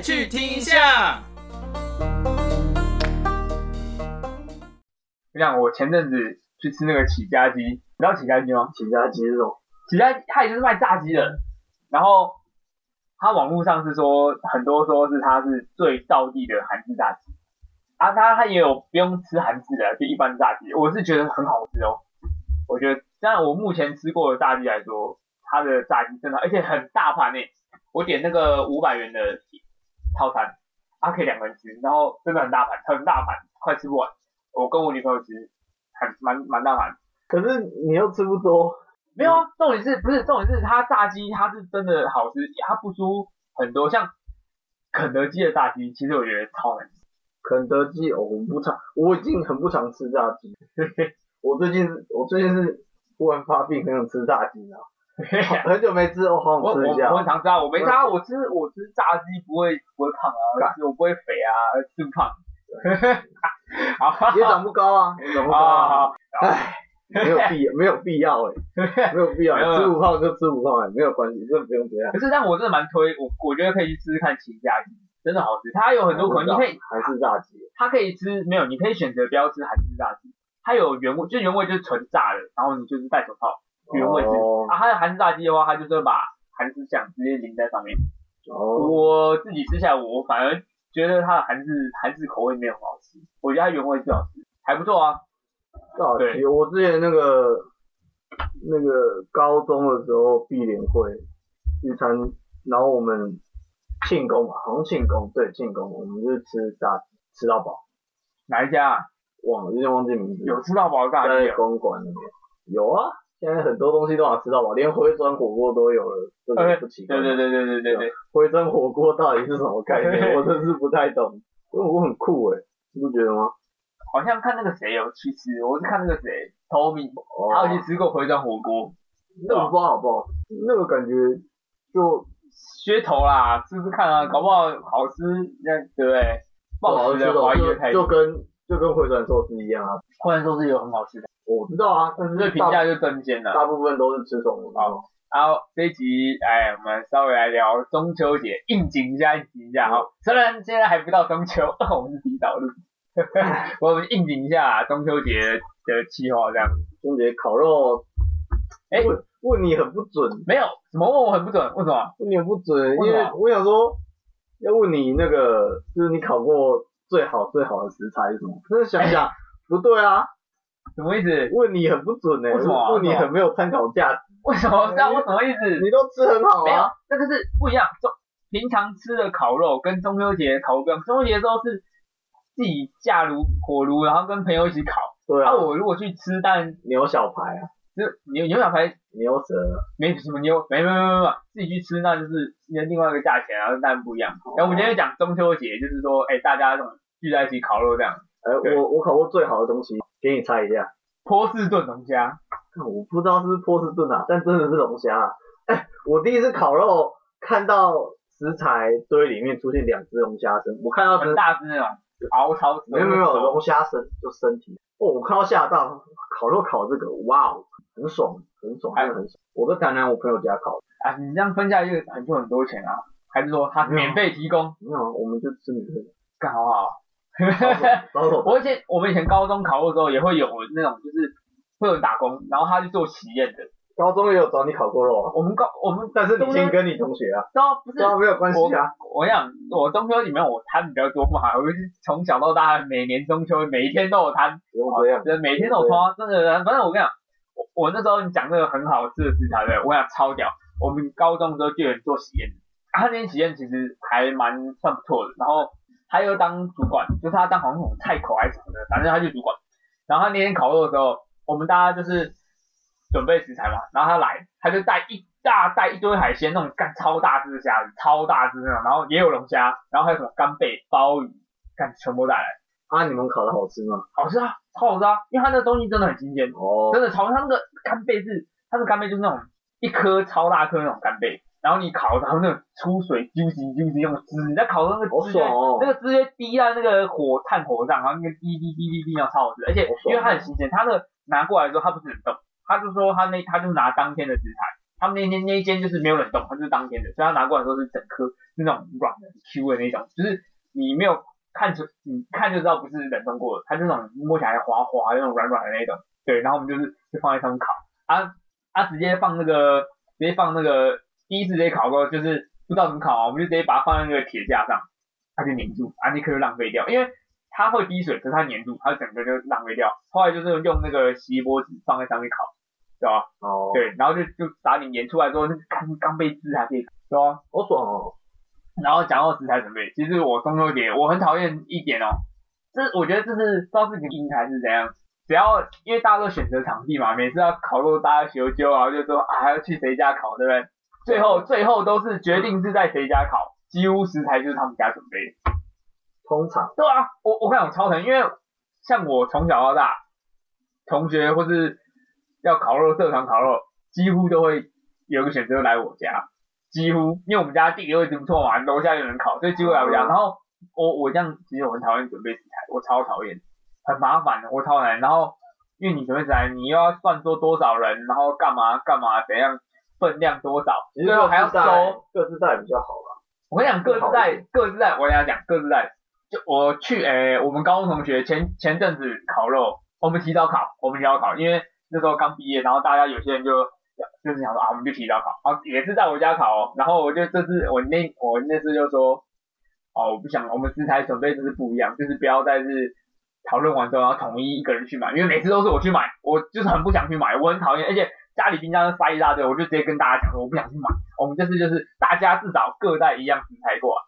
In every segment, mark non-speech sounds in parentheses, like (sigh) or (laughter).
去听一下。我想我前阵子去吃那个起家鸡，你知道起家鸡吗？起家鸡这种，起家他也就是卖炸鸡的，然后他网络上是说很多说是他是最道地的韩式炸鸡，啊，他他也有不用吃韩式的，就一般炸鸡，我是觉得很好吃哦。我觉得，但我目前吃过的炸鸡来说，它的炸鸡真的，而且很大盘诶。我点那个五百元的套餐，它可以两个人吃，然后真的很大盘，很大盘，快吃不完。我跟我女朋友吃，很蛮蛮大盘。可是你又吃不多，没有啊，重点是不是重点是它炸鸡它是真的好吃，它不输很多像肯德基的炸鸡，其实我觉得超难吃。肯德基哦，我不常，我已经很不常吃炸鸡。(laughs) 我最近我最近是忽然发病，很想吃炸鸡啊，(laughs) 很久没吃我，好我我想吃一下我。很常吃啊，我没吃啊，我吃我吃炸鸡不会不会胖啊，我不会肥啊，吃不胖。好，(laughs) 也长不高啊，也长不高好啊。好好，唉，没有必要，(laughs) 没有必要哎，没有必要吃不胖就吃不胖哎，没有关系，这不用这样。可是但我真的蛮推，我我觉得可以去吃吃看秦家鸡，真的好吃。它有很多口味，你可以还是炸鸡，它可以吃没有，你可以选择不要吃韩式炸鸡，它有原味，就原味就是纯炸的，然后你就是戴手套原味是。哦啊，它的韩式炸鸡的话，它就是会把韩式酱直接淋在上面。哦，我自己吃下来，我反而觉得它的韩式韩式口味没有很好吃，我觉得它原味最好吃，还不错啊。炸对鸡，我之前那个那个高中的时候毕联会聚餐，然后我们庆功嘛，好像庆功，对庆功，我们就是吃炸鸡，吃到饱，哪一家啊？忘了，有点忘记名字。有吃到饱的炸鸡在哦？公馆那边有啊，现在很多东西都想吃到饱，连回转火锅都有了，真的不奇怪。对对对对对对对，回转火锅到底是什么概念？我真是不太懂。回转火锅很酷哎，你不觉得吗？好像看那个谁有去吃，我是看那个谁 Tommy，哦他有去吃过回转火锅，那个不知道好不好，那个感觉就噱头啦，试试看啊，搞不好好吃，那对不对？抱持着怀疑的态度，就就跟就跟回转寿司一样啊。回转寿司有很好吃的，我知道啊，但是这评价就真尖了。大部分都是吃什么？好然后这一集，哎，我们稍微来聊中秋节，应景一下，应景一下哈。虽然现在还不到中秋，我们是提早录，(laughs) 我们应景一下中秋节的计划这样。中秋节烤肉，哎问问你很不准，没有什么问我很不准，为什么？问你很不准，因为我想说要问你那个，就是你烤过最好最好的食材是什么？但是想想不对啊，什么意思？问你很不准呢、为什么啊问你很没有参考价值，为什么？这样我什么意思？你都吃很好没有啊，，这个是不一样。中平常吃的烤肉跟中秋节烤肉不一样，中秋节的时候是自己架炉火炉，然后跟朋友一起烤。那、对啊，我如果去吃，但牛小排啊，就牛牛小排牛舌啊，没什么牛，没没没没没，自己去吃那就是另外一个价钱，然后当然不一样。哦然后我们今天讲中秋节，就是说，哎、大家这种聚在一起烤肉这样，哎、对我我烤过最好的东西，给你猜一下。波士顿龙虾，看我不知道是不是波士顿啊，但真的是龙虾啊！哎、(laughs) 我第一次烤肉看到食材堆里面出现两只龙虾身，我看到很大只那种，熬超没有没有龙虾身就身体，哦，我看到吓到，烤肉烤这个，哇哦，很爽很爽，真的很爽。我在台南我朋友家烤，啊，你这样分下去很就很多钱啊，还是说他免费提供？没有啊，我们就吃免费的，干好好。我以前我们以前高中考过的时候，也会有那种就是会有人打工，然后他去做实验的。高中也有找你考过肉啊，我们高我们但是你先跟你同学啊，都不是。对啊，没有关系啊，我跟你讲，我中秋里面我摊比较多嘛，我是从小到大每年中秋每一天都有摊，不用这样，每天都有摊，真的。反正我跟你讲，我我那时候你讲那个很好吃的食材对我跟你讲超屌。我们高中的时候就有人做实验，啊他那天实验其实还蛮算不错的，然后他又当主管，就是他当好像那种菜口还是什么的，反正他就主管。然后他那天烤肉的时候，我们大家就是准备食材嘛，然后他来，他就带一大袋一堆海鲜，那种干超大只的虾子，超大只那种，然后也有龙虾，然后还有什么干贝、鲍鱼，干全部带来，啊，你们烤的好吃吗？好吃啊，超好吃啊，因为他那个东西真的很新鲜，哦，真的超，他那个干贝是，他的干贝就是那种一颗超大颗那种干贝，然后你烤，然后那个出水 juicy juicy 那种汁，你在烤的那个汁那个汁会滴在那个火炭火上，然后那个滴滴滴滴滴，然后超好吃，而且好爽因为它很新鲜，它的拿过来的时候它不是冷冻，他就说他那他就是拿当天的食材，他们那天那一间就是没有冷冻，它就是当天的，所以他拿过来的时候是整颗是那种软的 Q 的那种，就是你没有看出你看就知道不是冷冻过的，它就那种摸起来滑滑那种软软的那种，对，然后我们就是就放在上面烤，啊啊直接放那个直接放那个第一次直接烤过就是不知道怎么烤啊，我们就直接把它放在那个铁架上，它就粘住，啊那颗就浪费掉，因为它会滴水，可是它粘住，它整个就浪费掉。后来就是用那个锡箔纸放在上面烤，对吧？哦，，对，然后就就撒点盐出来之后，那个刚刚被汁还可以烤，对吧？好爽哦。然后讲到食材准备，其实我中秋节我很讨厌一点哦，这我觉得这是不知道是个因还是怎样，只要因为大家都选择场地嘛，每次要烤肉大家求救啊，就说啊还要去谁家烤，对不对？最后最后都是决定是在谁家烤，几乎食材就是他们家准备的。通常对啊，我我跟你超疼，因为像我从小到大，同学或是要烤肉社团烤肉，几乎都会有个选择来我家，几乎因为我们家地理位置不错嘛，楼下有人烤，所以几乎来我家。嗯然后我我这样其实我很讨厌准备食材，我超讨厌，很麻烦的，我超难。然后因为你准备食材，你又要算说多少人，然后干嘛干嘛怎样，分量多少，其实最后还要收。各自带比较好吧。我跟你讲，各自带各自带，我跟大家讲各自带。就我去，诶、我们高中同学前前阵子烤肉，我们提早烤，我们提早烤，因为那时候刚毕业，然后大家有些人就就是想说啊，我们就提早烤，啊，也是在我家烤哦。然后我就这次我那我那次就说，哦，我不想，我们食材准备就是不一样，就是不要再是讨论完之后，然后统一一个人去买，因为每次都是我去买，我就是很不想去买，我很讨厌，而且家里冰箱塞一大堆，我就直接跟大家讲说我不想去买。我们这次就是大家至少各带一样食材过来，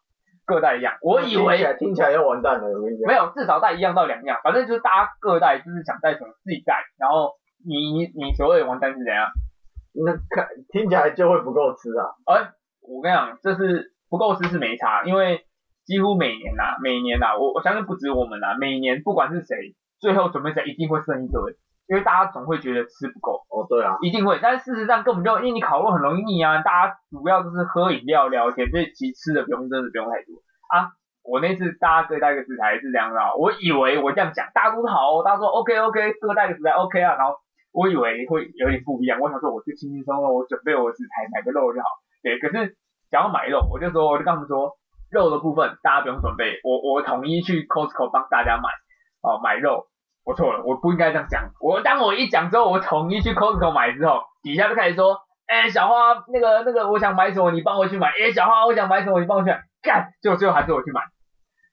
各带一样。我以听起为听起来要完蛋了，我跟你讲。没有，至少带一样到两样，反正就是大家各带，就是想带什么自己带。然后你你你所谓的完蛋是怎样？那看听起来就会不够吃啊。哎，我跟你讲，这是不够吃是没差，因为几乎每年呐、每年呐、我我相信不止我们呐、每年不管是谁，最后准备起来一定会剩一堆，因为大家总会觉得吃不够。哦，对啊，一定会，但是事实上根本就因为你烤肉很容易腻啊，大家主要就是喝饮料聊天，所以其实吃的不用真的不用太多啊。我那次大家各带个食材是这样的啊，我以为我这样讲大家都好哦，大家说 OK OK 各带个食材 OK 啊，然后我以为会有点不一样，我想说我就轻轻松松我准备我的食材买个肉就好，对，可是想要买肉，我就说我就跟他们说肉的部分大家不用准备，我我统一去 Costco 帮大家买哦买肉，我错了，我不应该这样讲。我当我一讲之后，我统一去 Costco 买之后，底下就开始说，哎、小花，那个那个，我想买什么，你帮我去买。哎、小花，我想买什么，你帮我去买。干，结果最后还是我去买，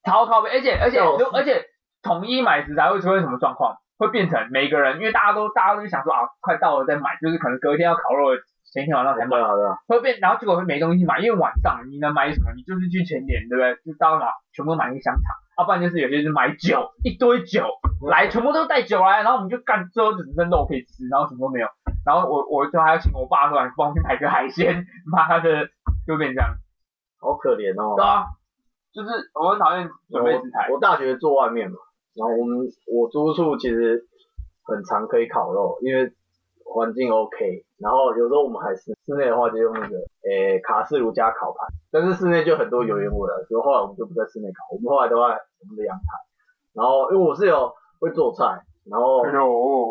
超靠背。而且而且而且统一买食材会出现什么状况？会变成每个人，因为大家都大家都想说啊，快到了再买，就是可能隔天要烤肉前一天晚上才买对。啊，对啊，会变，然后结果会没东西买，因为晚上你能买什么？你就是去全年，对不对？就到哪全部都买那个香肠，要、不然就是有些是买酒，一堆酒来，全部都带酒来，然后我们就干，最后只剩肉可以吃，然后什么都没有。然后我我就还要请我爸出来帮我去买个海鲜，妈的，就变这样。好可怜哦。对啊，就是我很讨厌准备食材我。我大学住外面嘛，然后我们我租处其实很常可以烤肉，因为环境 OK。然后有时候我们还是室内的话就用那个诶、卡式炉加烤盘，但是室内就很多油烟味了，所以后来我们就不在室内烤，我们后来都在我们的阳台。然后因为我室友会做菜，然后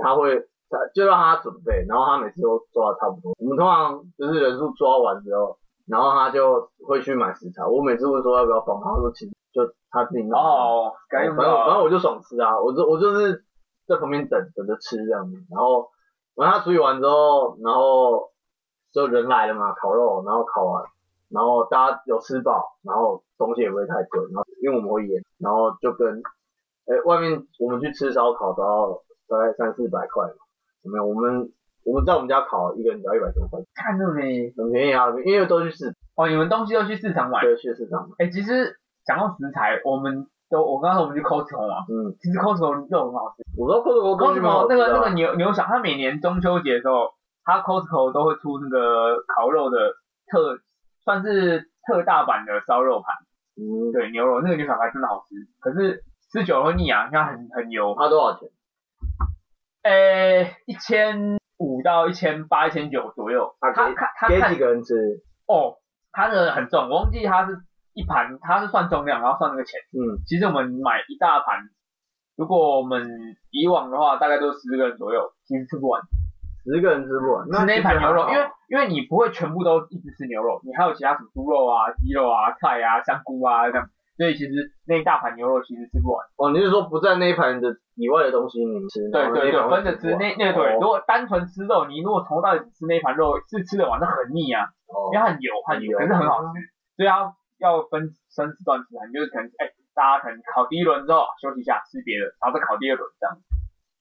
他会他就让他准备，然后他每次都抓的差不多。我们通常就是人数抓完之后，然后他就会去买食材。我每次问说要不要帮忙，他说其实就他自己弄。哦，反正反正。我就爽吃啊，我就我就是在旁边等等着吃这样子，然后完他处理完之后，然后就人来了嘛，烤肉，然后烤完，然后大家有吃饱，然后东西也不会太贵，然后因为我们会腌，然后就跟哎外面我们去吃烧烤都要大概三四百块嘛，有没有？我们我们在我们家烤一个人只要一百多块，看到没？很便宜啊，因为都去市哦，你们东西都去市场买。对去市场买，哎、其实讲到食材，我们都我刚才说我们去 Costco 嘛，嗯，其实 Costco 肉很好吃。我知道 Costco Costco 那个那个牛牛小，它每年中秋节的时候，它 Costco 都会出那个烤肉的特，算是特大版的烧肉盘，嗯，对牛肉那个牛小排真的好吃，可是吃久了会腻啊，因为它很很油。它多少钱？诶，一千五到一千八、一千九左右。啊它给它它看给几个人吃？哦，它那个很重，我忘记他是一盘，它是算重量，然后算那个钱。嗯，其实我们买一大盘，如果我们以往的话，大概都十个人左右，其实吃不完。十个人吃不完，吃那一盘牛肉，因为为因因为你不会全部都一直吃牛肉，你还有其他什么猪肉啊、鸡肉啊、菜啊、香菇啊这样，所以其实那一大盘牛肉其实吃不完。哦，你是说不在那一盘的以外的东西你吃？对对对，分着吃。那那个如果单纯吃肉，你如果从头到尾只吃那一盘肉，是吃得完，那很腻啊，哦因为它很油，很油，可是很好吃，所以要要分分时段吃，你就是可能哎，大家可能考第一轮之后休息一下吃别的，然后再考第二轮这样。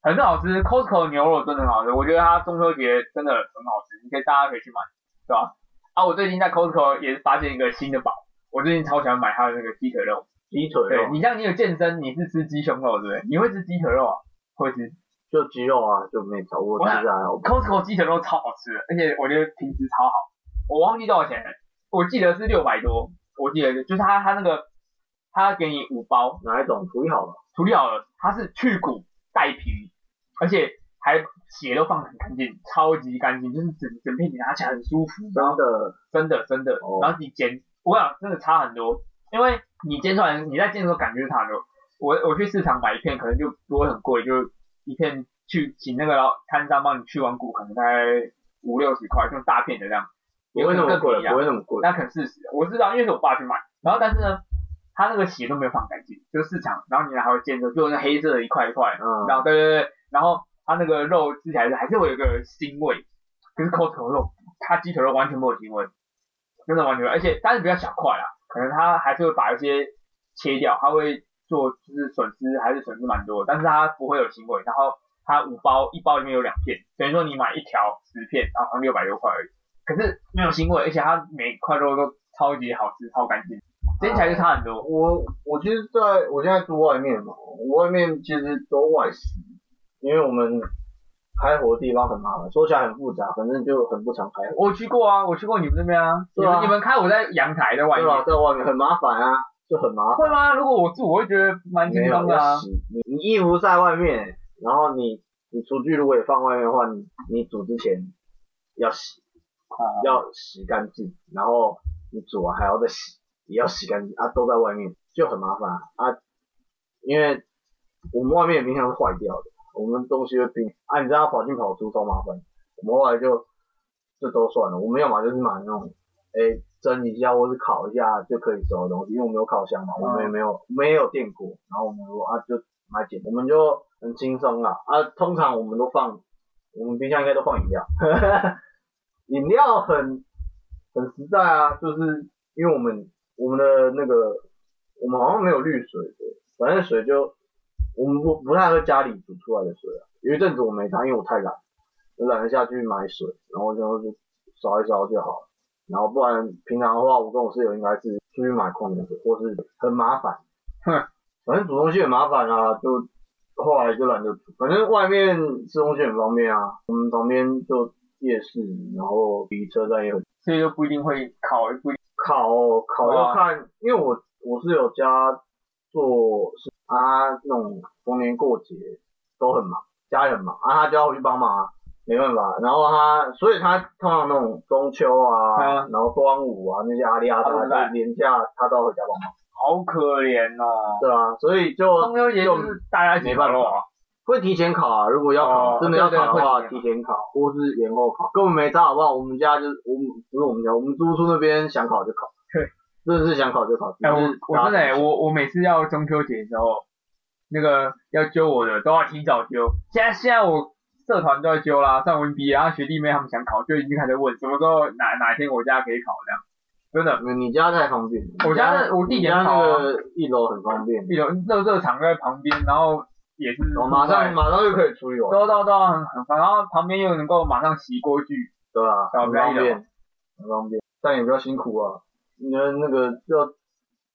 很好吃，Costco 的牛肉真的很好吃，我觉得它中秋节真的很好吃，你可以大家可以去买，对吧？啊，我最近在 Costco 也是发现一个新的宝，我最近超喜欢买它的那个鸡腿肉。鸡腿肉对你像你有健身，你是吃鸡胸肉对不对？你会吃鸡腿肉啊？会吃。就鸡肉啊，就没炒过，我想吃还好。Costco 鸡腿肉超好吃的，而且我觉得品质超好。我忘记多少钱了，我记得是六百多，我记得就是他他那个他给你五包，哪一种处理好了？处理好了，它是去骨带皮，而且还血都放得很干净，超级干净，就是整整片你拿起来很舒服，然后真的真的真的哦，然后你煎，我想真的差很多，因为你煎出来，你在煎的时候感觉是差很多。我我去市场买一片可能就不会很贵，就一片去请那个摊商帮你去完骨，可能大概五六十块，就大片的这样，不会那么贵，不会那么贵。那可能四十，我知道，因为是我爸去买，然后但是呢，他那个血都没有放干净，就是市场，然后你还会见着，就那黑色的一块一块，嗯，然后对对对，然后它那个肉吃起来是还是会有一个腥味，可是 Costco 肉，它鸡腿肉完全没有腥味，真的完全没有，而且但是比较小块啦，可能他还是会把一些切掉，他会做就是损失还是损失蛮多，但是他不会有腥味，然后他五包一包里面有两片，等于说你买一条十片，然后好像六百多块而已，可是没有腥味，而且它每块肉都超级好吃，超干净，煎起来就差很多。我我其实在我现在住外面嘛，我外面其实都外食，因为我们开火的地方很麻烦，说起来很复杂，反正就很不常开火，我去过啊，我去过你们那边啊，你们你们开火在阳台在外面对。吧？在外面很麻烦啊，就很麻烦。会吗？如果我住，我会觉得蛮轻松的啊。你你衣服在外面，然后你你厨具如果也放外面的话，你你煮之前要洗，啊要洗干净，然后你煮完还要再洗，也要洗干净啊，都在外面就很麻烦啊。啊，因为我们外面的冰箱是坏掉的，我们东西会冰啊，你知道跑进跑出超麻烦，我们后来就就都算了，我们要么就是买那种哎蒸一下或是烤一下就可以熟的东西，因为我们有烤箱嘛，我们也没有我们也有电锅，然后我们说啊就买简，我们就很轻松啦。啊，通常我们都放我们冰箱应该都放饮料，(laughs) 饮料很很实在啊，就是因为我们我们的那个我们好像没有滤水的，反正水就我们不不太喝家里煮出来的水啊，有一阵子我没拿，因为我太懒，我懒得下去买水，然后就就烧一烧就好了。然后不然平常的话，我跟我室友应该是出去买矿泉水，或是很麻烦。哼，反正煮东西很麻烦啊，就后来就懒得煮。反正外面吃东西很方便啊，我们旁边就夜市，然后离车站也很所以就不一定会考，不一定烤烤要看，因为我我是有家做是啊那种逢年过节都很忙，家里很忙啊，他就要回去帮忙啊，没办法。然后他所以他通常那种中秋啊，嗯然后端午啊那些阿里阿达他都在的年假，他都要回家帮忙，好可怜哦。对啊，所以就中秋节就是大家一起没办法烤肉啊。会提前考啊，如果要考，哦真的要考的话，对对提前考或是延后考，根本没差好不好？我们家就是我们不是我们家，我们租处那边想考就考，对，真的是想考就考。哎、我我真的、欸，我我每次要中秋节的时候，那个要揪我的都要提早揪。现在现在我社团都要揪啦，上文毕业，然后学弟妹他们想考，就已经开始问什么时候哪哪天我家可以考这样。真的，你家太方便了，我家那我地点好啊那个一楼很方便，一楼热热场在旁边，然后也是马上马上就可以处理完，对对对很很，然后旁边又能够马上洗锅具，对啊，很方便，很方便，但也比较辛苦啊，你的那个要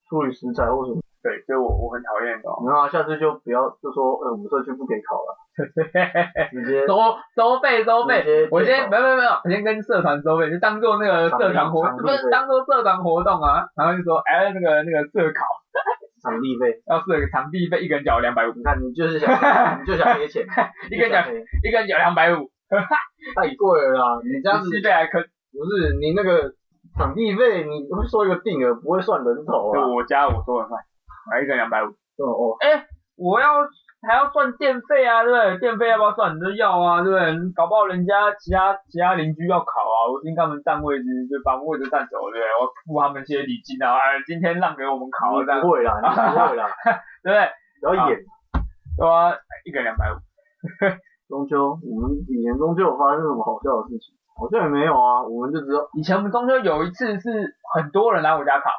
处理食材或什么，对，所以我我很讨厌的、后下次就不要就说，呃，我们社区不给烤了，(laughs) 直接收收费收费，我先没有没有没有，我先跟社团收费，就当做那个社团活，不是当做社团活动啊，然后就说哎那个那个社考场地费，要设个场地费，一个人缴两百五，你看你就是想 (laughs) 你就想给钱，一个人缴一个人缴两百五，太贵了啦！你这样子机费还可。不是你那个场地费，你会说一个定额，不会算人头啊。就我家我说了算，买一个人两百五。哦哦，哎，我要还要算电费啊，对不对？电费要不要算？你都要啊，对不对？搞不好人家其他其他邻居要考啊，我听他们占位置，就把位置占走，对不对？我付他们些礼金啊，哎，今天让给我们考，这样你不会啦，你不会啦，(laughs) 对不对？不要演。对啊，一个两百五，(laughs) 中秋，我们以前中秋有发生什么好笑的事情？好像也没有啊，我们就只有以前我们中秋有一次是很多人来我家考，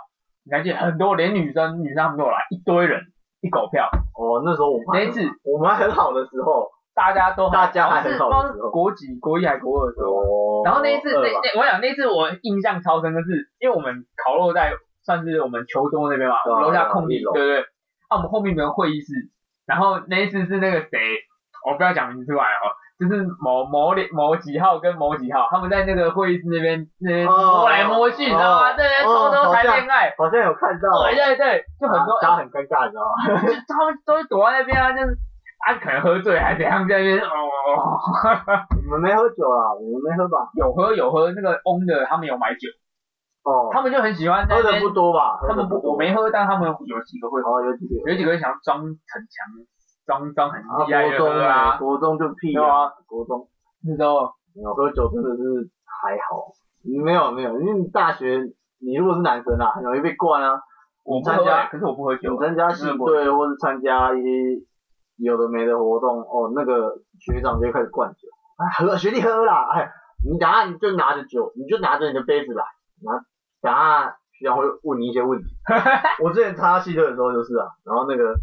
你还记得很多，连女生女生他们都有来，一堆人，一狗票。哦，那时候我们那一次我们还很好的时候，大家都大家还很好的时候国几国一还国二的时候。哦，然后那一次，那那我想那次我印象超深的是，因为我们烤肉在算是我们球桌那边嘛，楼下空地，对不对？啊，我们后面有个会议室，然后那一次是那个谁，我不要讲名字出来哦，就是某某某几号跟某几号，他们在那个会议室那边那边哦摸来摸去，你知道吗？哦对对，偷偷谈恋爱，好像有看到，对对对，就很多，大家很尴尬，你知道吗？(laughs) 就他们都是躲在那边啊，就是啊可能喝醉还怎样在那边哦。你们没喝酒啦，我们没喝吧？(laughs) 有喝有喝，那个翁的他们有买酒，哦，他们就很喜欢喝的不多吧？他们不，我没喝，但他们有几个会喝，哦，有几个有几个想装逞强，装装很啊，厉害的国中喝啊。国中就屁对啊，国中那时候没有喝酒真的是还好，没有没有，因为你大学你如果是男生啊，很容易被灌啊。我参加欸，可是我不喝酒你。参加系队或是参加一些有的没的活动，哦，那个学长就会开始灌酒，啊，喝学弟喝啦，哎，你等下你就拿着酒，你就拿着你的杯子来，拿等下学长会问你一些问题。(laughs) 我之前参加系队的时候就是啊，然后那个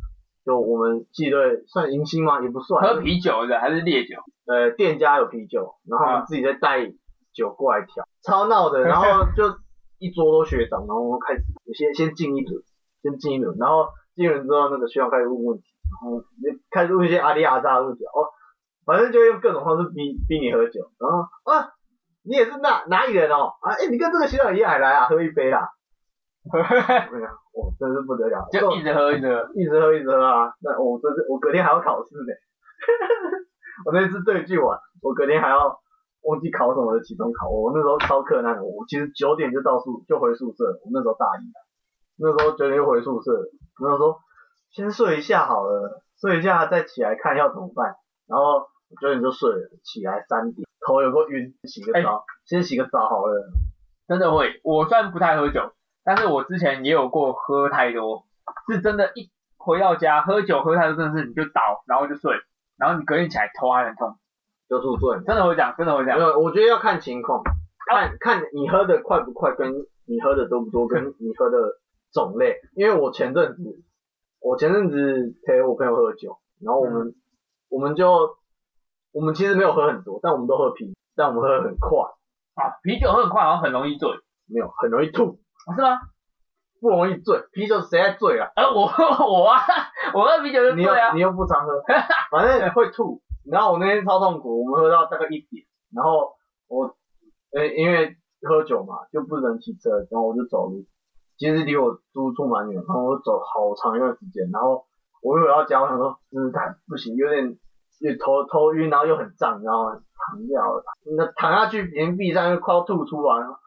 就我们系队算迎新吗？也不算，喝啤酒的还是烈酒？呃，店家有啤酒，然后我啊们自己再带酒过来调，超闹的。然后就一桌都学长，然后开始先先敬一轮，先敬一轮，然后敬一轮之后，那个学长开始问问题，然后就开始问一些阿里阿扎的问题，哦，反正就用各种方式逼逼你喝酒，然后啊，你也是哪哪里人哦？啊，哎、你跟这个学长一样来啊，喝一杯啦。(laughs) 我真是不得了，就一直喝一直喝。一直喝一直喝啊！那我这是我隔天还要考试呢。(laughs) 我那次对剧完，我隔天还要忘记考什么的期中考，我那时候超困难的。我其实九点就到宿就回宿舍，我那时候大一啊，那时候九点就回宿舍，然后说先睡一下好了，睡一下再起来看要怎么办。然后九点就睡了，起来三点，头有个晕，洗个澡，先洗个澡好了。真的会，我虽然不太喝酒，但是我之前也有过喝太多，是真的，一回到家喝酒喝太多，真的是你就倒，然后就睡，然后你隔天起来头还很痛，就宿醉。真的会这样，真的会这样。没有，我觉得要看情况，看看你喝的快不快，跟你喝的多不多，跟你喝的种类。因为我前阵子，我前阵子陪我朋友喝酒，然后我们、我们就我们其实没有喝很多，但我们都喝啤，但我们喝的很快，啊，啤酒喝很快，好像很容易醉，没有很容易吐，啊是吗？不容易醉。啤酒谁在醉啊？呃，我 (laughs) 我啊，我喝啤酒就你又醉啊你。又不常喝，反正会吐。然后我那天超痛苦，我们喝到大概一点，然后我，呃，因为喝酒嘛，就不能骑车，然后我就走路。其实离我住处蛮远，然后我走好长一段时间，然后我又回到家，我想说，嗯，不行，有点头头晕，然后又很胀，然后躺掉了，那躺下去连壁上又快要吐出来了，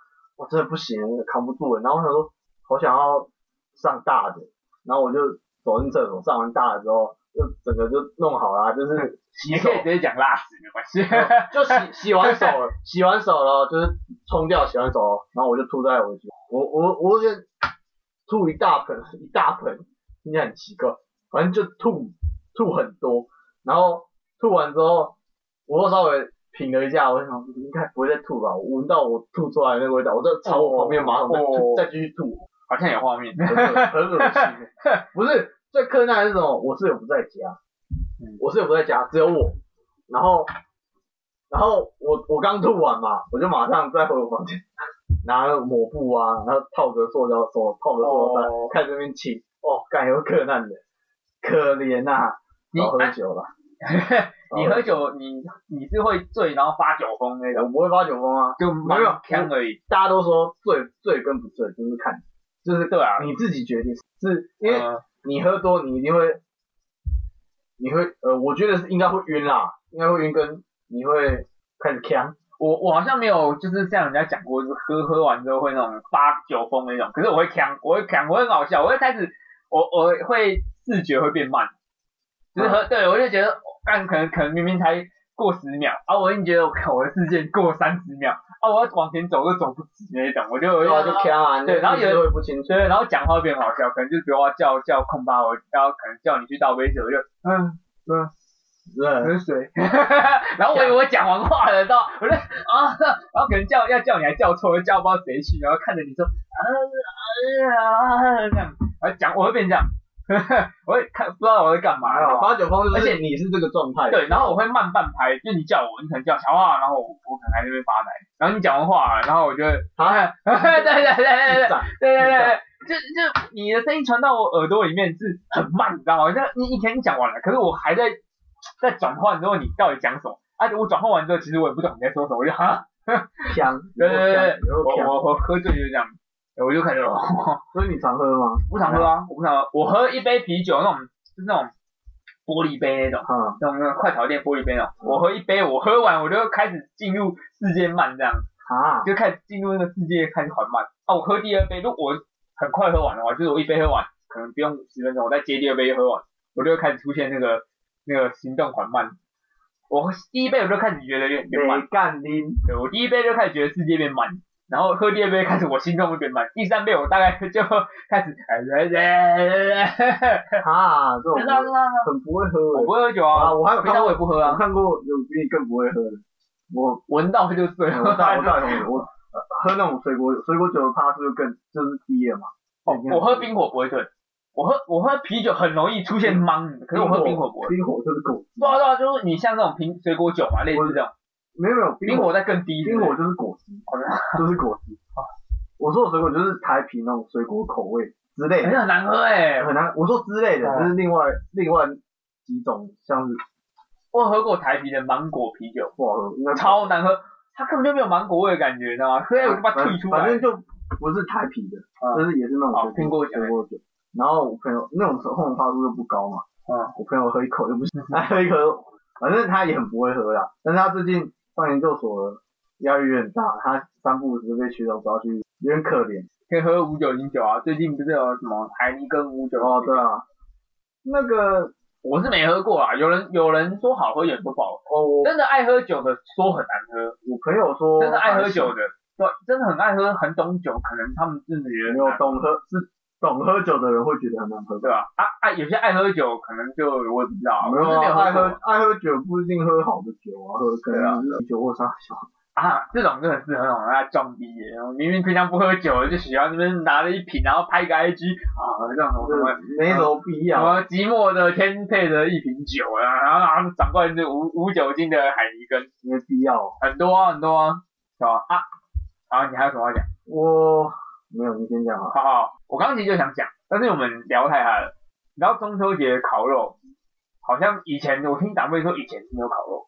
我真的不行，扛不住了。然后我想说，好想要上大的，然后我就走进厕所，上完大的之后，就整个就弄好了，就是洗手也可以直接讲拉屎没关系。就洗洗完手了，洗完手了，就是冲掉洗完手了，然后我就吐在我的我我我就吐一大盆一大盆，听起来很奇怪，反正就吐吐很多，然后吐完之后，我又稍微品了一下，我就想应该不会再吐吧，我闻到我吐出来的那个味道，我就朝我旁边马桶再再继续吐，好像有画面。(laughs) 很恶很恶心。(laughs) 不是最困难的是什么？我室友不在家，嗯我室友不在家，只有我。然后，然后我我刚吐完嘛，我就马上再回我房间，拿了抹布啊，然后套个塑胶手，套个塑料袋，哦开始那边清。哦，感有困难的，可怜呐、你少喝酒了。(laughs) 你喝酒，你你是会醉然后发酒疯那种，我不会发酒疯啊，就没有呛而已。大家都说醉醉跟不醉就是看，就是对啊，你自己决定，是因为呃你喝多，你一定会，你会呃，我觉得是应该会晕啦，应该会晕，跟你会开始呛。我我好像没有就是像人家讲过，就是喝喝完之后会那种发酒疯那种，可是我会呛，我会呛，我会很好笑，我会开始我我会视觉会变慢，就是和，对我就觉得，干可能可能明明才过十秒，啊，我已经觉得我靠我的世界过三十秒，啊，我要往前走都走不直那种，我就我就就呛啊，对然后有不清楚，对，然后讲话变好笑，可能就比如我叫叫空巴，我然后可能叫你去倒杯水，我就嗯嗯对，喝水，(laughs) 然后我以为我讲完话了，到我就啊，然后可能叫要叫你还叫错，叫不知道谁去，然后看着你说啊啊这样，然后讲我会变这样，(laughs) 我会看不知道我在干嘛，还好八九而且你是这个状态，对，然后我会慢半拍，就你叫我，你可能叫小话，然后我我可能还在那边发呆，然后你讲完话，然后我就对对对对对对。对对就就你的声音传到我耳朵里面是很慢，你知道吗？像你以前你讲完了，可是我还在在转换之后，你到底讲什么？而啊，我转换完之后，其实我也不懂你在说什么，我就哈，(laughs) 呛，对对对对，我，我我喝醉就是这样，我就开始，(laughs) 所以你常喝吗？不常喝啊，我不常喝，我喝一杯啤酒那种就是那种玻璃杯那种。嗯，那种那种快炒店玻璃杯那种，我喝一杯，我喝完我就开始进入世界慢这样，啊，就开始进入那个世界开始缓慢。啊，我喝第二杯，如果我很快喝完的话，就是我一杯喝完，可能不用十分钟，我再接第二杯就喝完，我就会开始出现那个那个行动缓慢。我第一杯我就开始觉得有点变慢，干拎，对我第一杯就开始觉得世界变慢，然后喝第二杯开始我心脏会变慢，第三杯我大概就开始哎啊，这种很不会喝欸我不会喝酒啊，啊，我还有平看过常我也不喝啊，我看过有比你更不会喝的，我闻到就醉了。我大我大同学，我喝那种水果水果酒的趴数就更就是低了嘛。哦，我喝冰火不会醉，我喝我喝啤酒很容易出现懵，可是我喝冰火不会。冰火就是果汁，对啊对啊，就是你像那种瓶水果酒嘛，类似这种，没有没有冰火再更低。冰火就是果汁，(laughs) 就是果汁。我说的水果就是台啤那种水果口味之类的，很难喝哎，很难。我说之类的，哦就是另外另外几种像是我有喝过台啤的芒果啤酒，不好喝，超难喝，它根本就没有芒果味的感觉，你知道吗？喝下去我就把它退出来。反正就不是台啤的，嗯就是也是那种哦水听过讲水果酒。然后我朋友那种后面趴数就不高嘛，嗯，我朋友喝一口就不行，他 (laughs) 喝一口，反正他也很不会喝啦。但是他最近上研究所了，压力有点大，他三不五时被学长抓去，有点可怜。可以喝五九零酒啊，最近不是有什么海尼跟五九？哦，对啊，那个我是没喝过啊，有人有人说好喝，有人说不好喝。哦，我真的爱喝酒的说很难喝，我朋友说，真的爱喝酒的，对，真的很爱喝，很懂酒，可能他们真的觉得没有懂喝是懂喝酒的人会觉得很难喝。对吧？啊啊有些爱喝酒，可能就我也不知道，没有啊，爱喝过爱喝酒不一定喝好的酒啊，喝可能是酒或啥酒。啊，这种真的是很好让他装逼耶！明明平常不喝酒，就喜欢那边拿了一瓶，然后拍个 IG 啊，这种什么没什么必要什要。么寂寞的天配的一瓶酒啊，然后然后长过来是无无酒精的海尼根，没必要。很多啊很多啊，是吧？啊，然后你还有什么要讲？我没有，你先讲啊。好好，我刚刚其实就想讲，但是我们聊太嗨了。然后中秋节烤肉，好像以前我听长辈说以前是没有烤肉，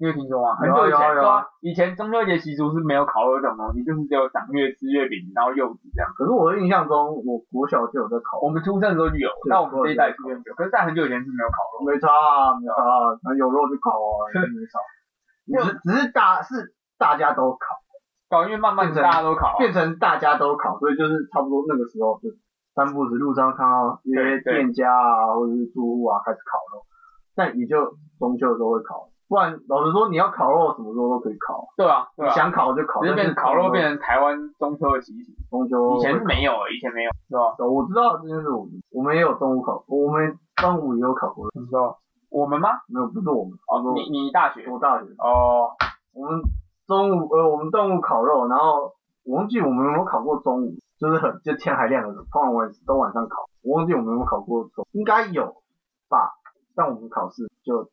你有听说吗？很久以前有啊有啊有啊对啊，以前中秋节习俗是没有烤肉这种东西，就是只有赏月吃月饼，然后柚子这样。可是我的印象中，我国小就有在烤，我们出生的时候就有，那我们这一代出现就有，可是在很久以前是没有烤肉。没差啊，没差啊，那有肉就烤啊，没差。只只是大是大家都烤，搞，因为慢慢大家都考啊、变成大家都考，所以就是差不多那个时候就三步子路上看到一些店家啊或者是住户啊开始烤肉，那你就中秋的时候会烤，不然老实说你要烤肉什么时候都可以烤，对啊，对啊，你想烤就烤，就是变但是烤肉变成台湾中秋的习俗，中秋以前是没有，以前没有，是吧？我知道这件事，我们我们也有中午烤，我们中午也有烤过，什么时候？我们吗？没有不是我们，哦，你你大学？我大学，哦，我们中午呃我们中午烤肉，然后我忘记我们有没有烤过中午，就是很就天还亮的时候，通常晚都晚上烤，我忘记我们有没有烤过中，应该有吧，但我们考试就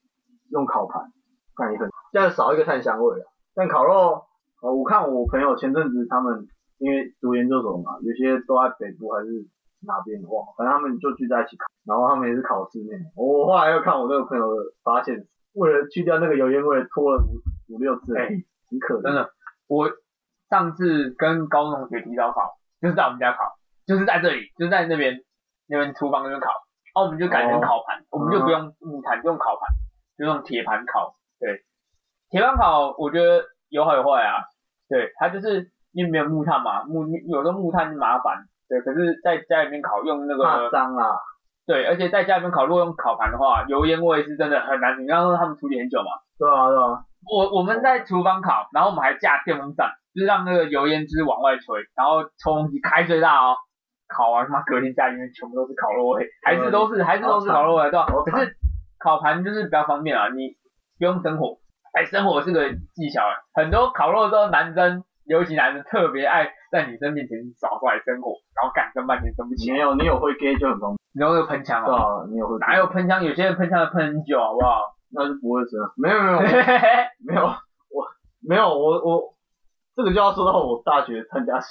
用烤盘，看也很，现在少一个碳香味了，但烤肉，呃我看我朋友前阵子他们因为读研究所嘛，有些都在北部还是哪边的话，反正他们就聚在一起烤，然后他们也是烤室内，我后来又看我那个朋友的发现，为了去掉那个油烟味，拖了五五六次，哎很可。真的，我上次跟高中同学提早考，就是在我们家考，就是在这里，就是在那边那边厨房那边烤，然后我们就改成烤盘，我们就不用木炭，就用烤盘，就用铁盘烤。对，铁盘烤我觉得有好有坏啊。对，它就是因为没有木炭嘛，木有的木炭是麻烦，对，可是在家里面烤用那怕个脏啊，对，而且在家里面烤，如果用烤盘的话，油烟味是真的很难。你刚刚说他们处理很久嘛，对啊对啊，我我们在厨房烤，然后我们还架电风扇，就是让那个油烟就是往外吹，然后抽风机开最大哦。烤完他妈隔天家里面全部都是烤肉味，(laughs) 还是都是还是都是烤肉味，对吧？可是烤盘就是比较方便啊，你不用生火，哎，生火是个技巧啊，很多烤肉都男生，尤其男生特别爱在女生面前耍出来生火，然后干生半天生不起来，没有你有会 gay 就很方便，你有那个喷枪对啊？啊，你有会哪有喷枪？有些人喷枪的喷很久，好不好？那就不会生啊，没有没有 (laughs) 没有。我没有我我这个就要说到我大学参加系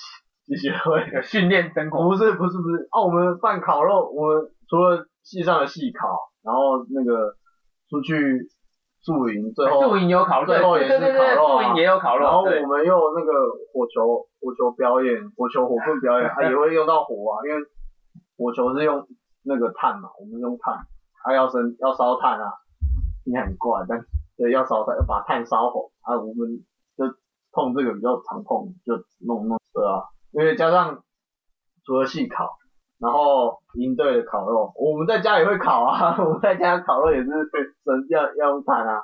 系学会。有训练生火，不是不是不是。哦，我们办烤肉，我们除了系上的系烤，然后那个出去宿营，最后宿营有烤肉，最后也是烤肉啊宿营也有烤肉，然后我们又那个火球火球表演，火球火棍表演，它也会用到火啊，因为火球是用那个碳嘛，我们用碳，它要生要烧炭啊，听起来很怪，但对要烧炭，要把炭烧红啊，我们就碰这个比较常碰，就弄弄对啊，因为加上除了细烤。然后营队的烤肉，我们在家也会烤啊，(laughs) 我们在家烤肉也是生要要用炭啊，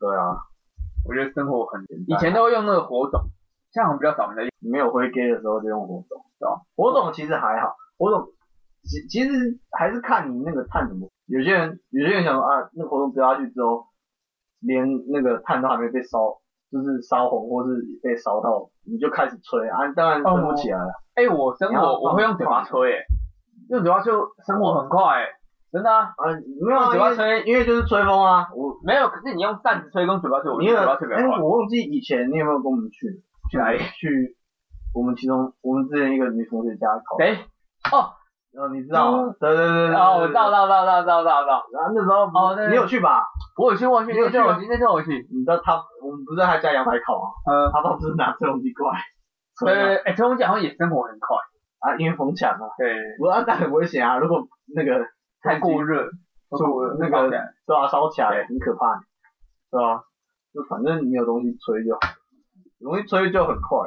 对啊，我觉得生活很，以前都会用那个火种，现在好像比较少人在用。没有灰 gay 的时候就用火种，对吧？火种其实还好，火种其其实还是看你那个炭怎么。有些人有些人想说啊，那火种丢下去之后，连那个炭都还没被烧，就是烧红或是被烧到，你就开始吹啊，当然吹不起来了。哎、我生你要火我会用嘴巴吹、哎，用嘴巴吹生活很快、哎，真的啊。啊，没有啊，嘴巴吹因为就是吹风啊，我没有，可是你用扇子吹跟嘴巴吹，我觉得嘴巴吹比哎、较快。我忘记以前你有没有跟我们去去哪里？(laughs) 去我们其中我们之前一个女同学家烤，谁？哦，然后你知道吗嗯？对对对对，哦，我知道，知道，知道，知道，知道，知道，然后那时候哦对对你有去吧？我有去，我有去，你有去吗那天我去，那天我去。你知道他我们不是在他家阳台烤吗？嗯，他爸不是拿吹风机过来吹哎，吹风机好像也生火很快。啊，因为风墙嘛，对，不过那很危险啊，如果那个太过热，就那个烧起来对啊烧起来对很可怕，是吧？就反正你有东西吹就好，有东西吹就很快。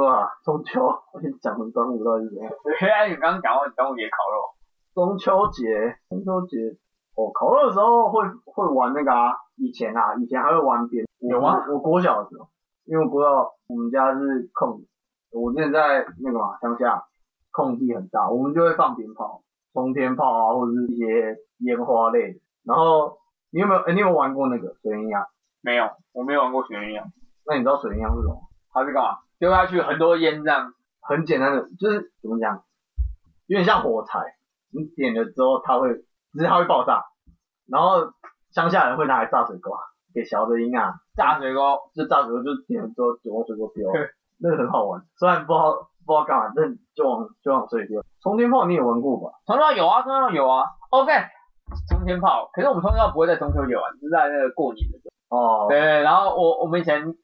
哇，(laughs) 中秋，我先讲成端午到底是怎样？对，哎，你刚刚讲到你端午节烤肉，中秋节，中秋节，哦，烤肉的时候会会玩那个啊，以前啊，以前还会玩鞭，有吗我我国小的时候，因为我国小我们家是空，我之前在那个嘛乡下，空地很大，我们就会放鞭炮、冲天炮啊，或者是一些烟花类的。然后你有没有？哎、你有玩过那个水鸳鸯？没有，我没有玩过雪鸳鸯，那你知道水鸳鸯是什么？它是干嘛？丢下去很多烟这样。很简单的，就是怎么讲，有点像火柴，你点了之后它会，只是它会爆炸，然后乡下人会拿来炸水沟，给小的音啊，炸水沟，就炸水沟就点了之后就往水沟丢，那个很好玩，虽然不知道不知道干嘛，但就往就往水里丢。冲天炮你也玩过吧？冲天炮有啊，冲天炮有啊。OK，冲天炮，可是我们冲天炮不会在中秋节玩，是在那个过年的时候。哦，对，然后我我们以前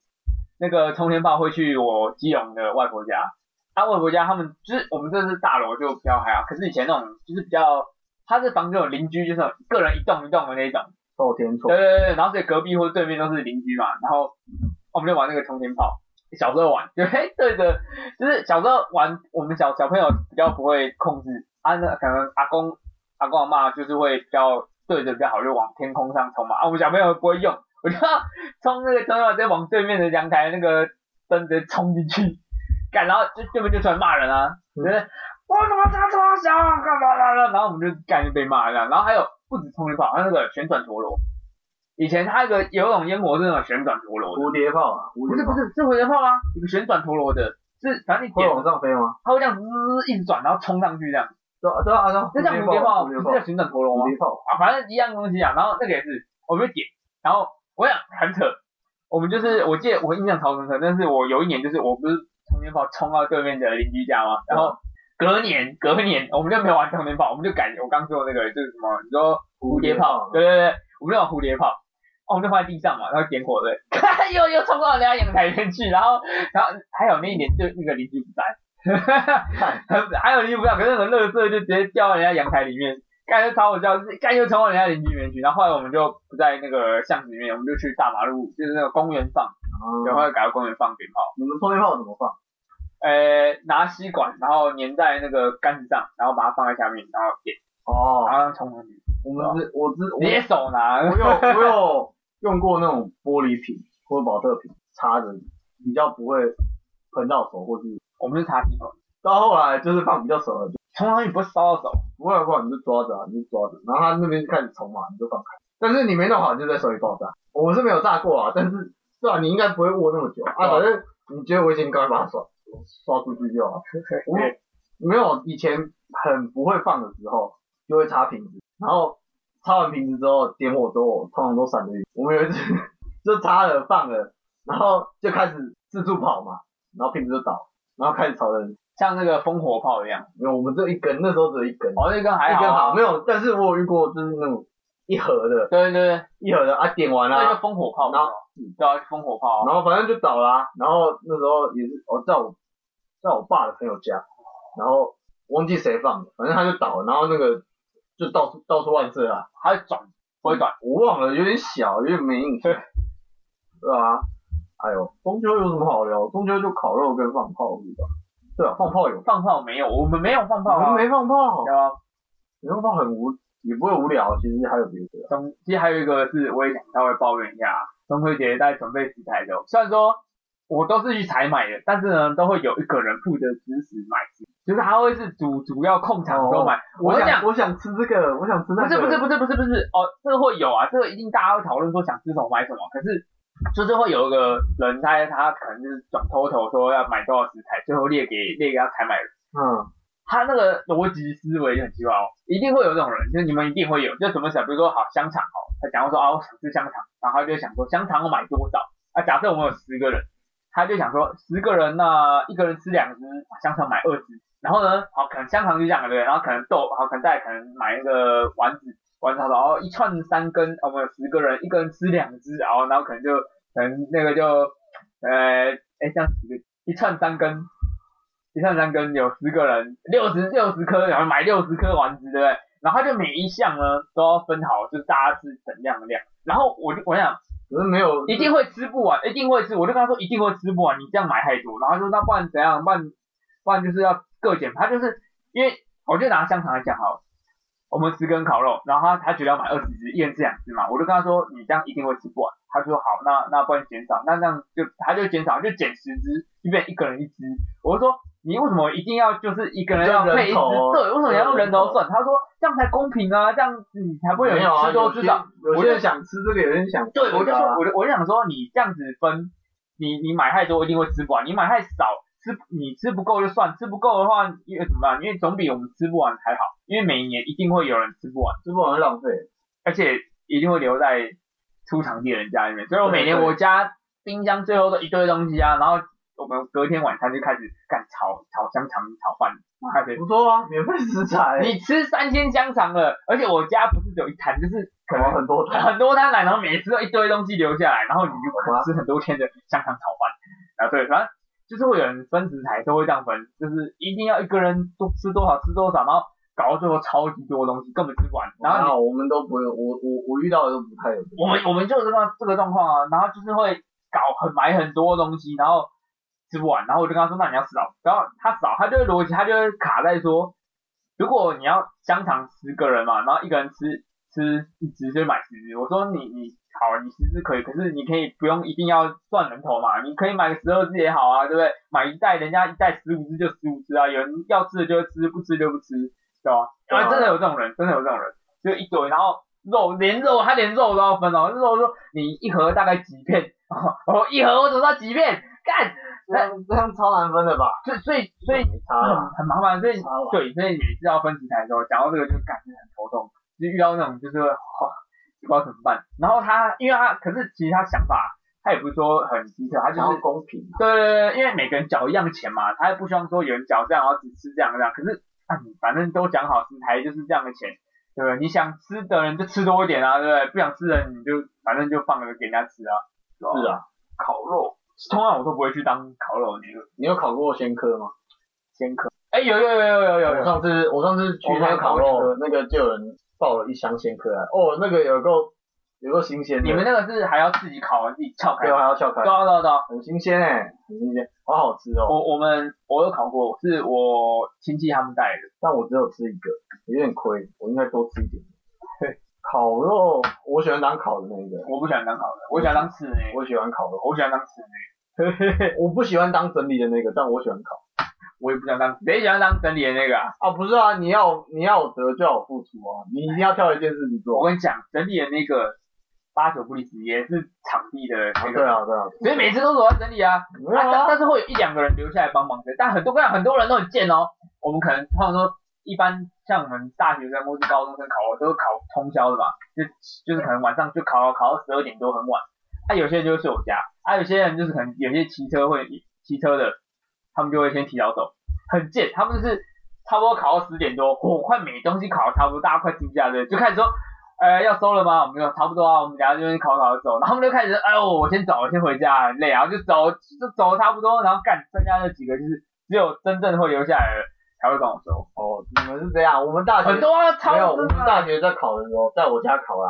那个冲天炮会去我基隆的外婆家，他、外婆家他们就是我们这是大楼就比较还好，可是以前那种就是比较，他这房子有邻居，就是个人一栋一栋的那种。透天厝对，对对，然后所以隔壁或者对面都是邻居嘛，然后我们就玩那个冲天炮。小时候玩，(laughs) 对对着，就是小时候玩，我们小小朋友比较不会控制，啊，那可能阿公阿公阿妈就是会比较对着比较好，就往天空上冲嘛，啊，我们小朋友不会用，我就要冲那个冲天炮，直接往对面的阳台那个灯直接冲进去，干，然后就对面就出来骂人啊，就是我怎么差这么小，干嘛啦啦，然后我们就干就被骂这样，然后还有不止冲天炮，还有那个旋转陀螺。以前它那个有一种烟火是那种旋转陀螺的，蝴蝶炮啊，蝴蝶炮不是不是是蝴蝶炮吗？有个旋转陀螺的，是反正你点会往上飞吗？它会这样滋一直转，然后冲上去这样，对啊对啊对啊，那叫蝴蝶炮，蝶炮，是叫旋转陀螺吗蝴？蝶炮，啊，反正一样东西啊。然后那个也是，我们就点，然后我想很扯，我们就是我记得我印象超深刻，但是我有一年就是我不是充电炮冲到对面的邻居家嘛？然后隔年隔年我们就没有玩充电炮，我们就改我刚说的那个就是什么，你说蝴蝶炮，对对对，我们就玩蝴蝶炮。哦，我们就放在地上嘛，然后点火的，(laughs) 又又冲到人家阳台里面去，然后，然后还有那一年就那个邻居不在，(laughs) 还有邻居不在，可是那个垃圾就直接掉到人家阳台里面，干就超好笑，就是干又冲到人家邻居里面去，然后后来我们就不在那个巷子里面，我们就去大马路，就是那个公园放，然后改到公园放鞭炮，你们放鞭炮怎么放？呃，拿吸管，然后粘在那个杆子上，然后把它放在下面，然后点，哦，然后冲上去，我们是，我是我你也手拿，我有 (laughs) 我有用过那种玻璃瓶或者保特瓶插着，比较不会喷到手，或是。我们是插吸管，到后来就是放比较熟了，就冲上去不会烧到手，不会的话你就抓着啊，你就抓着，然后他那边开始冲嘛，你就放开。但是你没弄好，你就在手里爆炸。我是没有炸过啊，但是对啊，你应该不会握那么久啊，反正你觉得危险，赶快把它刷刷出去就好。我没有以前很不会放的时候，就会插瓶子，然后插完瓶子之后点火之后，通常都闪着。我们有一次就插了放了，然后就开始四处跑嘛，然后瓶子就倒，然后开始朝人。像那个烽火炮一样。没有，我们这一根那时候只有一根，哦，那根还好啊，一根好，没有，但是我有遇过就是那种一盒的，对对对，一盒的啊点完了、那就烽火炮，然后对啊，烽火炮啊，然后反正就倒啦、然后那时候也是我在我在我爸的朋友家，然后忘记谁放的，反正他就倒了，然后那个就到处到处乱射啊，它会转，不会转。我忘了，有点小，有点没印象，(laughs) 对啊，哎呦，中秋有什么好聊？中秋就烤肉跟放炮而已吧，对啊，放炮有，放炮没有，我们没有放炮啊，我们没放炮，对啊。没放炮很无，也不会无聊，其实还有别的啊，中，其实还有一个是我也想稍微抱怨一下，中秋节在准备食材的时候，虽然说我都是去采买的，但是呢，都会有一个人负责指使买食，就是他会是主主要控场的时候买。我想，我想吃这个，我想吃那个，不是不是不是不是不是哦，这个会有啊，这个一定大家会讨论说想吃什么买什么，可是就是会有一个人他他可能就是转头头说要买多少食材，最后列给列给他采买人。嗯，他那个逻辑思维就很奇怪哦，一定会有这种人，就是你们一定会有，就怎么想，比如说好香肠哦，他假如说啊我想吃香肠，然后他就想说香肠我买多少啊？假设我们有十个人，他就想说十个人那一个人吃两只，香肠买二只，然后呢，好可能香肠就这样了对不对？然后可能豆好可能再可能买一个丸子，丸子好然后一串三根，哦我们有十个人，一个人吃两只，然后然后可能就可能那个就呃哎这样几个一串三根。一串三根有十个人，六十六十颗，然后买六十颗丸子，对不对？然后他就每一项呢都要分好，就是大家吃等量的量。然后我就我想可是没有，一定会吃不完，一定会吃，我就跟他说一定会吃不完，你这样买太多。然后他说那不然怎样？不然不然就是要各减。他就是因为我就拿香肠来讲好了，我们十根烤肉，然后他他觉得要买二十只，一人吃两只嘛，我就跟他说你这样一定会吃不完。他说好，那那不然减少，那这样就他就减少，就减十只，就变一个人一只。我就说你为什么一定要就是一个人要配一只？对，为什么要用人头算？他说这样才公平啊，这样子你才不会有人吃多吃少。有些人想吃这个，有人想对，我就说，啊我就我就想说，你这样子分，你你买太多一定会吃不完，你买太少吃你吃不够就算，吃不够的话，因为怎么办？因为总比我们吃不完还好，因为每一年一定会有人吃不完，吃不完会浪费。而且一定会留在出场地人家里面，所以我每年我家冰箱最后都一堆东西啊，然后我们隔天晚餐就开始干炒炒香肠、炒饭，开始不错啊，免费食材，你吃三鲜香肠了，而且我家不是只有一摊，就是可能哦很多摊 (laughs) 很多摊来，然后每次都一堆东西留下来，然后你就可能吃很多天的香肠炒饭。啊，对，反正就是会有人分食材都会这样分，就是一定要一个人多吃多少吃多少，然后搞到最后超级多东西根本吃不完。然后我们都不会，我我我遇到的都不太有。我们我们就是这个这个状况啊，然后就是会搞很买很多东西，然后吃不完，然后我就跟他说，那你要少，然后他少，他就会逻辑，他就会卡在说，如果你要香肠十个人嘛，然后一个人吃吃一只就买十只，我说你你好，你十只可以，可是你可以不用一定要算人头嘛，你可以买个十二只也好啊，对不对？买一袋，人家一袋十五只就十五只啊，有人要吃的就会吃，不吃就不吃，对吧？对啊啊，真的有这种人，真的有这种人，就一堆，然后肉连肉他连肉都要分哦，肉说你一盒大概几片，(laughs) 哦一盒我只知道几片，干，这样这样超难分的吧？所以所以所以很，很麻烦，所以对，所以每次要分食材的时候，讲到这个就感觉很头痛，就遇到那种就是不知道怎么办。然后他因为他可是其实他想法他也不是说很机车，他就是公平。对对对，对因为每个人缴一样钱嘛，他也不希望说有人缴这样，然后只吃这样这样。可是啊，反正都讲好食材就是这样的钱，对不对？你想吃的人就吃多一点啊，对不对？不想吃的人你就反正就放了给人家吃啊。是啊，烤肉，通常我都不会去当烤肉的那个你有考过先科吗？先科。哎，有有有有有有我，上次我上次去我没有那个烤肉，那个就有人抱了一箱先科来，哦，那个有够有个新鲜的，你们那个是还要自己烤完自己撬开对，还要撬开对，啊对啊对啊。很新鲜哎，很新鲜，好好吃哦。我我们我有烤过，是我亲戚他们带的。但我只有吃一个，有点亏，我应该多吃一点。(laughs) 烤肉，我喜欢当烤的那个，我不喜欢当烤的，我喜欢当吃的那个。我喜欢烤肉，我喜欢当吃的那个。嘿嘿嘿，我不喜欢当整理的那个，但我喜欢烤。我也不想当，谁想要当整理的那个啊？啊，不是啊，你要你要有得就要有付出啊，你一定要挑一件事情做我。跟你讲，整理的那个八九不离十，也是场地的那个。对啊，对啊，所以每次都是我要整理啊。啊，但是会有一两个人留下来帮忙的，但很多很多人都很贱哦。我们可能通常说，一般像我们大学生或是高中生考，都是考通宵的嘛，就就是可能晚上就考考到十二点多很晚。啊，有些人就会睡我家，啊，有些人就是可能有些骑车会骑车的，他们就会先提早走，很贱，他们就是差不多考到十点多，我快没东西考，差不多大家快停下来了，就开始说。呃，要收了吗？我们就差不多啊，我们等下就先考考走，然后他们就开始，哎呦，我先走，我先回家，很累，然后就走，就走的差不多，然后干剩下那几个就是只有真正会留下来的才会跟我说，哦，你们是这样，我们大学很多啊，超没有，我们大学在考的时候，在我家考啦，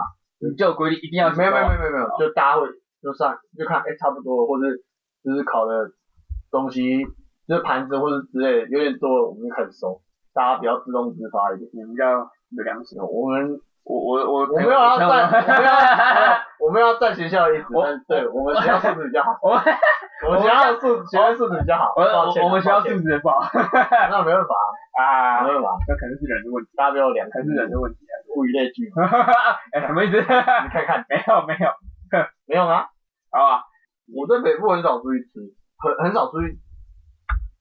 就有规定一定要没有没有没有，有没有，就大家会就上就看，哎、差不多了，或者就是考的东西，就是盘子或者之类的有点多了，我们就开始收，大家比较自动自发一点。你们叫有良心，我们我我我我没有要占，我没有要我们要占学校的意思，对我们学校素质比较好，我我们学校的素学生素质比较好，我我我们学校素质不好那没办法，啊，没办法，那肯定是人的问题，大家不要两肯定是人的问题啊，物以类聚嘛，哎，什么意思？你看看 (laughs) 没有没有，没有吗？好吧，我在北部很少出去吃，很很少出去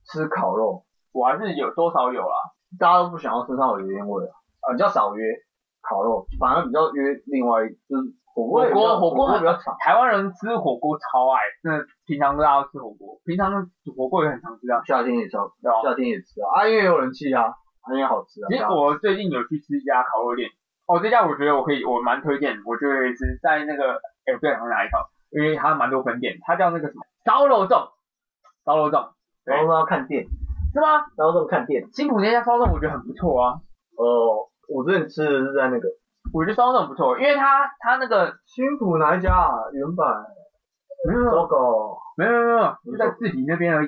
吃烤肉，我还是有多少有啦，大家都不想要身上有油烟味啊，啊比较少约烤肉，反而比较约另外一就是火锅火锅火锅比较少，台湾人吃火锅超爱，真的，平常大家都吃火锅，平常火锅也很常吃啊。夏天也吃啊，对啊夏天也吃啊，啊因为有人气啊，啊因为好吃啊，其实我最近有去吃一家烤肉店，哦，这家我觉得我可以，我蛮推荐，我觉得是在那个，哎，我不知道哪里烤，因为它蛮多分店，它叫那个什么烧肉粽，烧肉粽然后说要看店，是吗？然后这么看店，新浦那家烧肉我觉得很不错啊，哦，我之前吃的是在那个我觉得烧肉很不错，因为它它那个新浦哪一家啊？原版没有糟糕，没有没有没有，就在自己那边而已，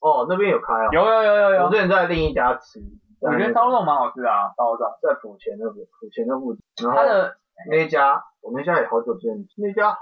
哦那边有开啊，有有有有有我之，前在另一家吃，我觉得烧肉蛮好吃的啊，烧肉，在府前那边，府前那附近，然后它的那一家，我那家也好久之前，那家还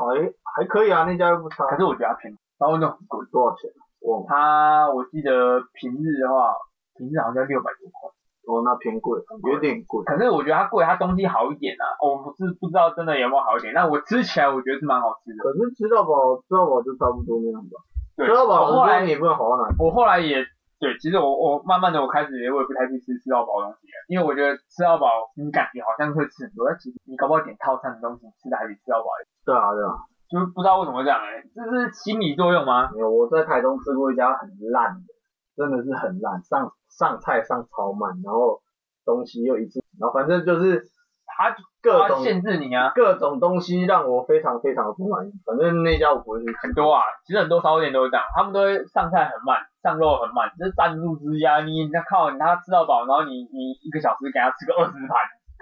还可以啊，那家又不差。可是我觉得它便宜，烧肉粽很贵。多少钱？忘了。它我记得平日的话，平日好像要六百多块。哦，那偏贵，有点贵。可是我觉得它贵，它东西好一点啊。我不是不知道真的有没有好一点，但我吃起来我觉得是蛮好吃的。可是吃到饱，吃到饱就差不多那样吧。对，吃到饱，我后来你也不能好到哪。我后来也对，其实我我慢慢的我开始我也不太去吃吃到饱的东西了，因为我觉得吃到饱你感觉好像会吃很多，但其实你搞不好点套餐的东西吃的还比吃到饱好，对啊，对啊。就是不知道为什么会这样哎、这是心理作用吗？没有，我在台中吃过一家很烂的，真的是很烂，上上菜上超慢，然后东西又一次，然后反正就是他各种限制你啊，各种东西让我非常非常不满意。反正那家我不会去吃。很多啊，其实很多烧肉店都是这样，他们都会上菜很慢，上肉很慢，这是赞助之家。你那靠你他吃到饱，然后你你一个小时给他吃个二十盘，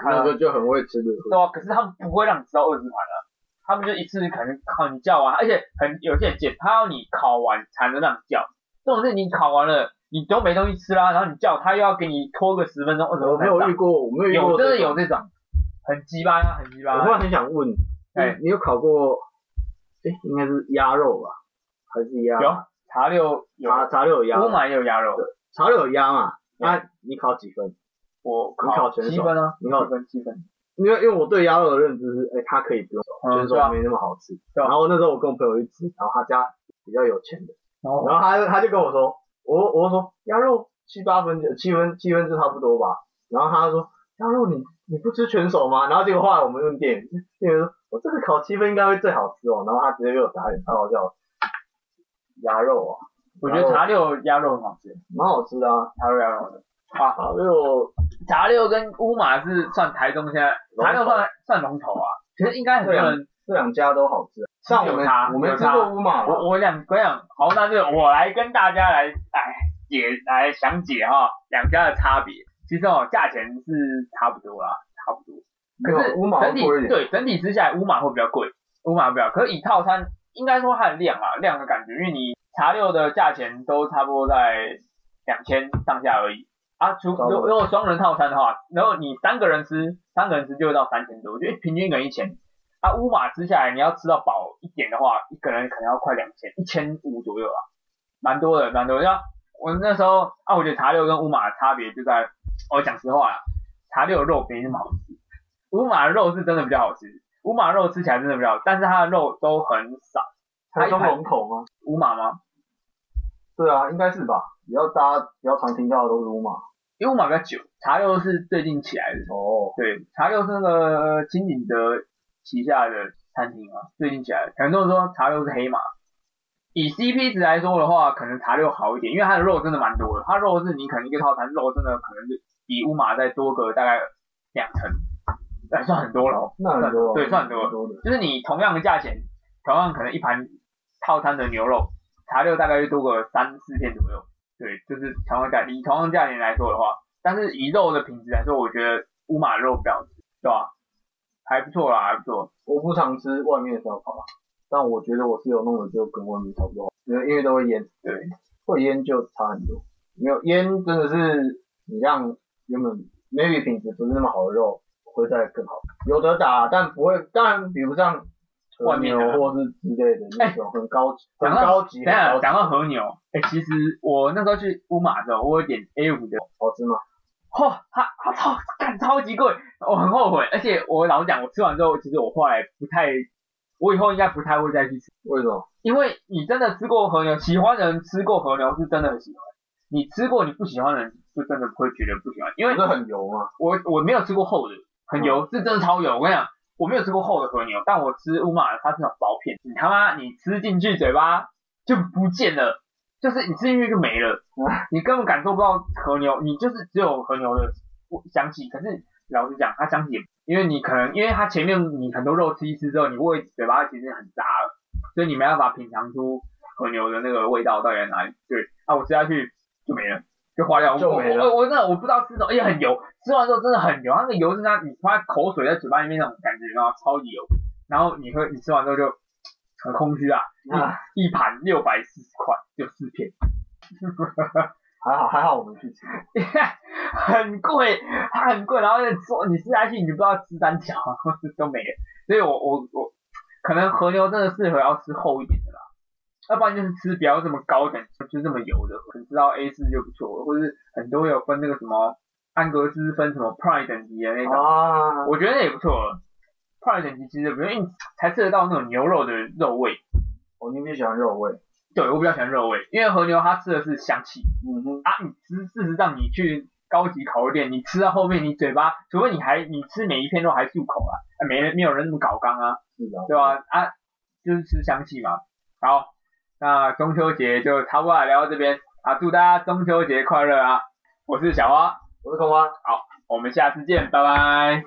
那个就很会吃的。对啊，可是他们不会让你吃到二十盘啊，他们就一次可能考你叫完，而且很有些很贱，他要你考完才能让你叫，这种是你考完了你都没东西吃啦，然后你叫他又要给你拖个十分钟二十我没有遇过，我没有遇过有真的有这种，很鸡巴呀，很鸡巴我忽然很想问，哎你你有考过？哎，应该是鸭肉吧？还是鸭？有茶六有，茶茶六有鸭乌吗，马也有鸭肉，茶六有鸭嘛？对那你考几分？我你烤全熟七分啊，你烤七分七分，因为因为我对鸭肉的认知是，哎，它可以不用熟，嗯对啊全熟没那么好吃。然后那时候我跟我朋友去吃，然后他家比较有钱的，然后他他就跟我说，我我说鸭肉七八分就七分七分就差不多吧。然后他就说鸭肉你你不吃全熟吗？然后结果后来我们问店员，店员说我这个烤七分应该会最好吃哦。然后他直接给我打脸，超好笑。鸭肉啊，我觉得茶六鸭肉很好吃，蛮好吃的啊。茶六鸭肉的。啊，茶六茶六跟乌马是算台中现在，茶六算算龙头啊。其实应该很多人，这两家都好吃，像我们有差我没吃过乌马，我我两我想，好，那就我来跟大家来哎解来详解哈两家的差别。其实哦，价钱是差不多啦，差不多。可是乌马整体对整体吃下来乌马会比较贵，乌马比较，可是以套餐应该说它的量啊量的感觉，因为你茶六的价钱都差不多在两千上下而已啊，除如如果双人套餐的话，然后你三个人吃，三个人吃就会到三千多，我觉得平均一个人一千。啊，乌马吃下来，你要吃到饱一点的话，一个人可能要快两千，一千五左右啊，蛮多的，蛮多的。像我那时候啊，我觉得茶六跟乌马的差别就在，我讲实话啦，茶六的肉没那么好吃，乌马的肉是真的比较好吃，乌马肉吃起来真的比较好，但是它的肉都很少。台中龙口吗？乌马吗？对啊，应该是吧。比较大家比较常听到的都是乌马。因为乌马比较久，茶六是最近起来的。哦，对，茶六是那个金鼎德旗下的餐厅啊，最近起来的。很多人说茶六是黑马，以 CP 值来说的话，可能茶六好一点，因为它的肉真的蛮多的。它肉是你可能一个套餐肉真的可能是比乌马再多个大概两成，哎，算很多了哦。那很多啊，对算很多多的。就是你同样的价钱，同样可能一盘套餐的牛肉，茶六大概就多个三四片左右。对，就是同样价以同样价钱来说的话，但是以肉的品质来说，我觉得乌马肉比较对吧？还不错啦，还不错。我不常吃外面的烧烤啦，但我觉得我室友弄的就跟外面差不多，因为因为都会腌，对，会腌就差很多。没有腌真的是你让原本 maybe 品质不是那么好的肉会再更好，有得打，但不会，当然比不上和牛或是之类的那种很高级、很讲到高级、等一下讲到和牛，哎、其实我那时候去乌马的时候，我有点 A 五的，好吃吗？嚯、它它超干超级贵，我很后悔。而且我老实讲，我吃完之后，其实我后来不太，我以后应该不太会再去吃，为什么？因为你真的吃过和牛，喜欢的人吃过和牛是真的很喜欢，你吃过你不喜欢的人是真的会觉得不喜欢，因为不是很油吗？我我没有吃过厚的，很油，是真的超油。我跟你讲，我没有吃过厚的和牛，但我吃乌马的，它是那种薄片，你他妈你吃进去嘴巴就不见了，就是你吃进去就没了，你根本感受不到和牛，你就是只有和牛的香气。可是老实讲，它香气也，因为你可能因为它前面你很多肉吃一吃之后，你胃嘴巴其实很杂了，所以你没办法品尝出和牛的那个味道到底在哪里。对，啊，我吃下去就没了。就化掉，我我我我真的我不知道吃什么，而且很油，吃完之后真的很油，那个油是它你发口水在嘴巴里面那种感觉，然后超级油，然后你会你吃完之后就很空虚啊，啊，一盘六百四十块就四片，还好还好我们去吃，(laughs) 很贵，它很贵，然后你说你吃下去你就不知道吃三条 (laughs) 都没了，所以我我我可能和牛真的适合要吃厚一点的啦，要不然就是吃不要这么高等，就这么油的，可能吃到 A 四就不错了，或是很多有分那个什么安格斯分什么 Prime 等级的那种，啊，我觉得那也不错了。Prime 等级其实不用才吃得到那种牛肉的肉味，我你比较喜欢肉味，对我比较喜欢肉味，因为和牛它吃的是香气。嗯哼，啊，你吃事实上你去高级烤肉店，你吃到后面你嘴巴，除非你还你吃每一片肉还漱口啊，啊没人没有人那么搞刚啊，是的，对吧？啊，就是吃香气嘛。好，那中秋节就差不多来聊到这边啊，祝大家中秋节快乐啊！我是小花，我是空花。好我们下次见，拜拜。